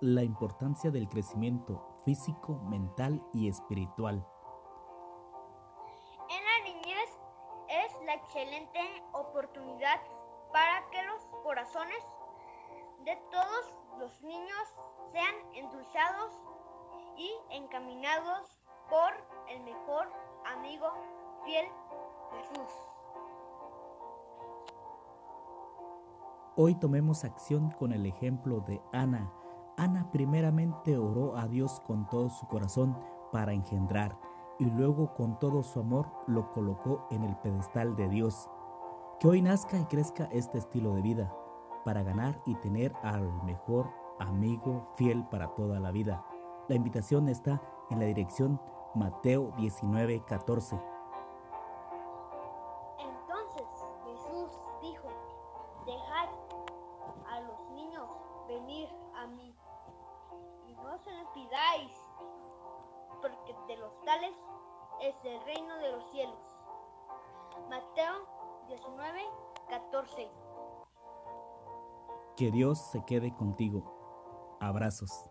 la importancia del crecimiento físico, mental y espiritual. En la niñez es la excelente oportunidad para que los corazones de todos los niños sean endulzados y encaminados por el mejor amigo fiel Jesús. Hoy tomemos acción con el ejemplo de Ana. Ana primeramente oró a Dios con todo su corazón para engendrar y luego con todo su amor lo colocó en el pedestal de Dios. Que hoy nazca y crezca este estilo de vida para ganar y tener al mejor amigo fiel para toda la vida. La invitación está en la dirección Mateo 19, 14. Entonces Jesús dijo, dejad porque de los tales es el reino de los cielos. Mateo 19, 14. Que Dios se quede contigo. Abrazos.